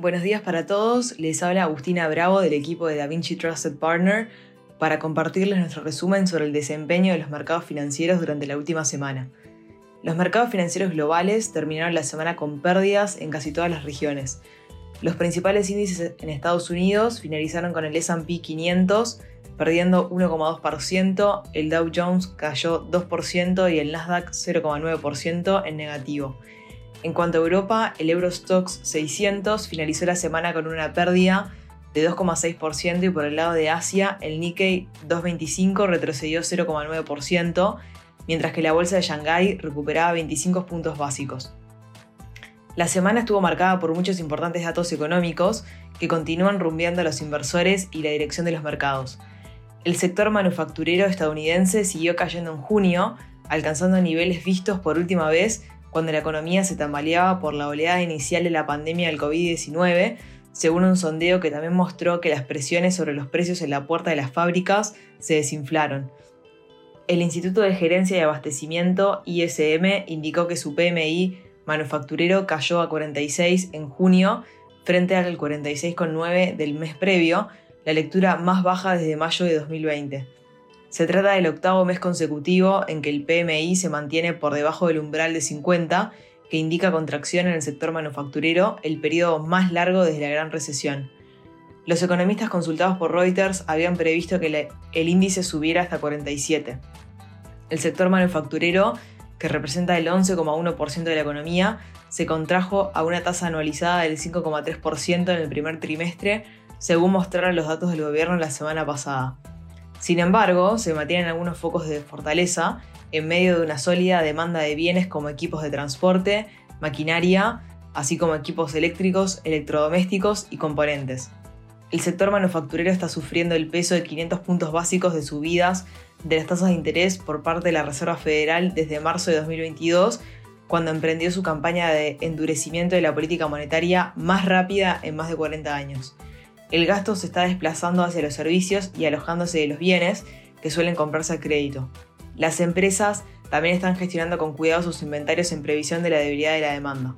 Buenos días para todos, les habla Agustina Bravo del equipo de DaVinci Trusted Partner para compartirles nuestro resumen sobre el desempeño de los mercados financieros durante la última semana. Los mercados financieros globales terminaron la semana con pérdidas en casi todas las regiones. Los principales índices en Estados Unidos finalizaron con el SP 500 perdiendo 1,2%, el Dow Jones cayó 2% y el Nasdaq 0,9% en negativo. En cuanto a Europa, el Eurostox 600 finalizó la semana con una pérdida de 2,6% y por el lado de Asia, el Nikkei 225 retrocedió 0,9%, mientras que la bolsa de Shanghái recuperaba 25 puntos básicos. La semana estuvo marcada por muchos importantes datos económicos que continúan rumbeando a los inversores y la dirección de los mercados. El sector manufacturero estadounidense siguió cayendo en junio, alcanzando niveles vistos por última vez cuando la economía se tambaleaba por la oleada inicial de la pandemia del COVID-19, según un sondeo que también mostró que las presiones sobre los precios en la puerta de las fábricas se desinflaron. El Instituto de Gerencia y Abastecimiento, ISM, indicó que su PMI manufacturero cayó a 46 en junio frente al 46,9 del mes previo, la lectura más baja desde mayo de 2020. Se trata del octavo mes consecutivo en que el PMI se mantiene por debajo del umbral de 50, que indica contracción en el sector manufacturero, el periodo más largo desde la gran recesión. Los economistas consultados por Reuters habían previsto que el índice subiera hasta 47. El sector manufacturero, que representa el 11,1% de la economía, se contrajo a una tasa anualizada del 5,3% en el primer trimestre según mostraron los datos del gobierno la semana pasada. Sin embargo, se mantienen algunos focos de fortaleza en medio de una sólida demanda de bienes como equipos de transporte, maquinaria, así como equipos eléctricos, electrodomésticos y componentes. El sector manufacturero está sufriendo el peso de 500 puntos básicos de subidas de las tasas de interés por parte de la Reserva Federal desde marzo de 2022, cuando emprendió su campaña de endurecimiento de la política monetaria más rápida en más de 40 años el gasto se está desplazando hacia los servicios y alojándose de los bienes que suelen comprarse a crédito. Las empresas también están gestionando con cuidado sus inventarios en previsión de la debilidad de la demanda.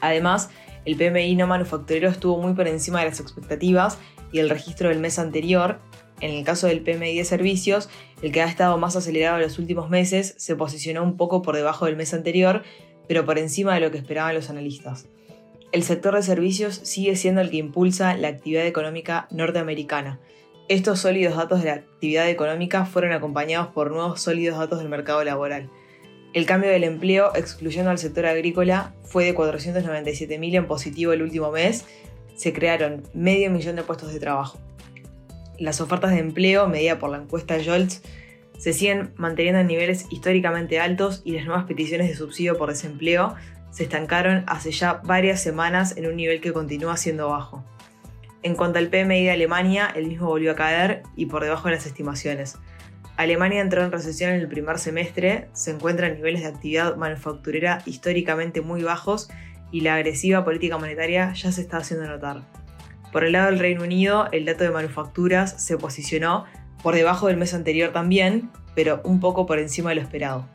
Además, el PMI no manufacturero estuvo muy por encima de las expectativas y el registro del mes anterior, en el caso del PMI de servicios, el que ha estado más acelerado en los últimos meses, se posicionó un poco por debajo del mes anterior, pero por encima de lo que esperaban los analistas el sector de servicios sigue siendo el que impulsa la actividad económica norteamericana. Estos sólidos datos de la actividad económica fueron acompañados por nuevos sólidos datos del mercado laboral. El cambio del empleo, excluyendo al sector agrícola, fue de 497.000 en positivo el último mes. Se crearon medio millón de puestos de trabajo. Las ofertas de empleo, medida por la encuesta JOLTS, se siguen manteniendo en niveles históricamente altos y las nuevas peticiones de subsidio por desempleo se estancaron hace ya varias semanas en un nivel que continúa siendo bajo. En cuanto al PMI de Alemania, el mismo volvió a caer y por debajo de las estimaciones. Alemania entró en recesión en el primer semestre, se encuentra en niveles de actividad manufacturera históricamente muy bajos y la agresiva política monetaria ya se está haciendo notar. Por el lado del Reino Unido, el dato de manufacturas se posicionó por debajo del mes anterior también, pero un poco por encima de lo esperado.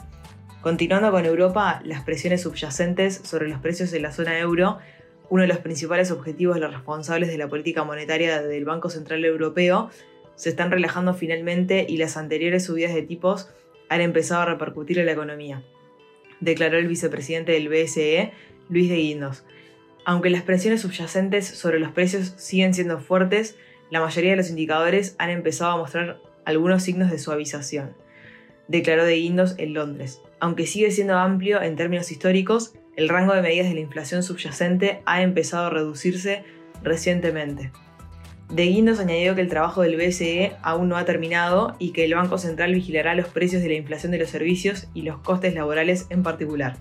Continuando con Europa, las presiones subyacentes sobre los precios de la zona euro, uno de los principales objetivos de los responsables de la política monetaria del Banco Central Europeo, se están relajando finalmente y las anteriores subidas de tipos han empezado a repercutir en la economía, declaró el vicepresidente del BSE, Luis de Guindos. Aunque las presiones subyacentes sobre los precios siguen siendo fuertes, la mayoría de los indicadores han empezado a mostrar algunos signos de suavización declaró de Guindos en Londres. Aunque sigue siendo amplio en términos históricos, el rango de medidas de la inflación subyacente ha empezado a reducirse recientemente. De Guindos añadió que el trabajo del BCE aún no ha terminado y que el Banco Central vigilará los precios de la inflación de los servicios y los costes laborales en particular.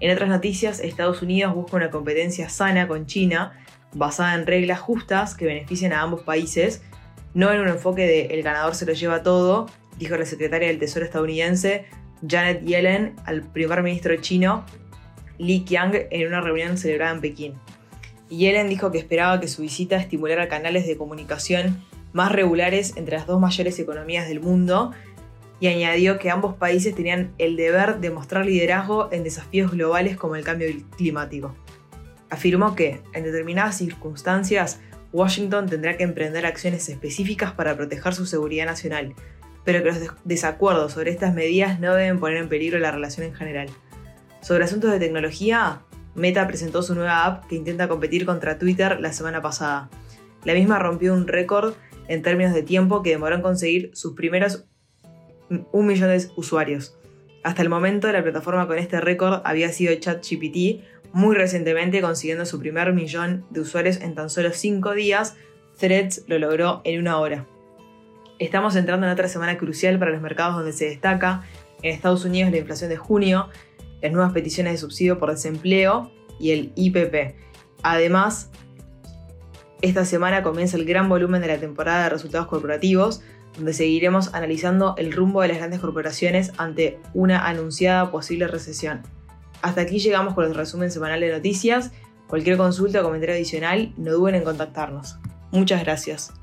En otras noticias, Estados Unidos busca una competencia sana con China, basada en reglas justas que beneficien a ambos países, no en un enfoque de el ganador se lo lleva todo, dijo la secretaria del Tesoro estadounidense Janet Yellen al primer ministro chino Li Qiang en una reunión celebrada en Pekín. Yellen dijo que esperaba que su visita estimulara canales de comunicación más regulares entre las dos mayores economías del mundo y añadió que ambos países tenían el deber de mostrar liderazgo en desafíos globales como el cambio climático. Afirmó que, en determinadas circunstancias, Washington tendrá que emprender acciones específicas para proteger su seguridad nacional, pero que los desacuerdos sobre estas medidas no deben poner en peligro la relación en general. Sobre asuntos de tecnología, Meta presentó su nueva app que intenta competir contra Twitter la semana pasada. La misma rompió un récord en términos de tiempo que demoró en conseguir sus primeros un millón de usuarios. Hasta el momento, la plataforma con este récord había sido ChatGPT, muy recientemente consiguiendo su primer millón de usuarios en tan solo 5 días. Threads lo logró en una hora. Estamos entrando en otra semana crucial para los mercados donde se destaca en Estados Unidos la inflación de junio, las nuevas peticiones de subsidio por desempleo y el IPP. Además, esta semana comienza el gran volumen de la temporada de resultados corporativos, donde seguiremos analizando el rumbo de las grandes corporaciones ante una anunciada posible recesión. Hasta aquí llegamos con el resumen semanal de noticias. Cualquier consulta o comentario adicional, no duden en contactarnos. Muchas gracias.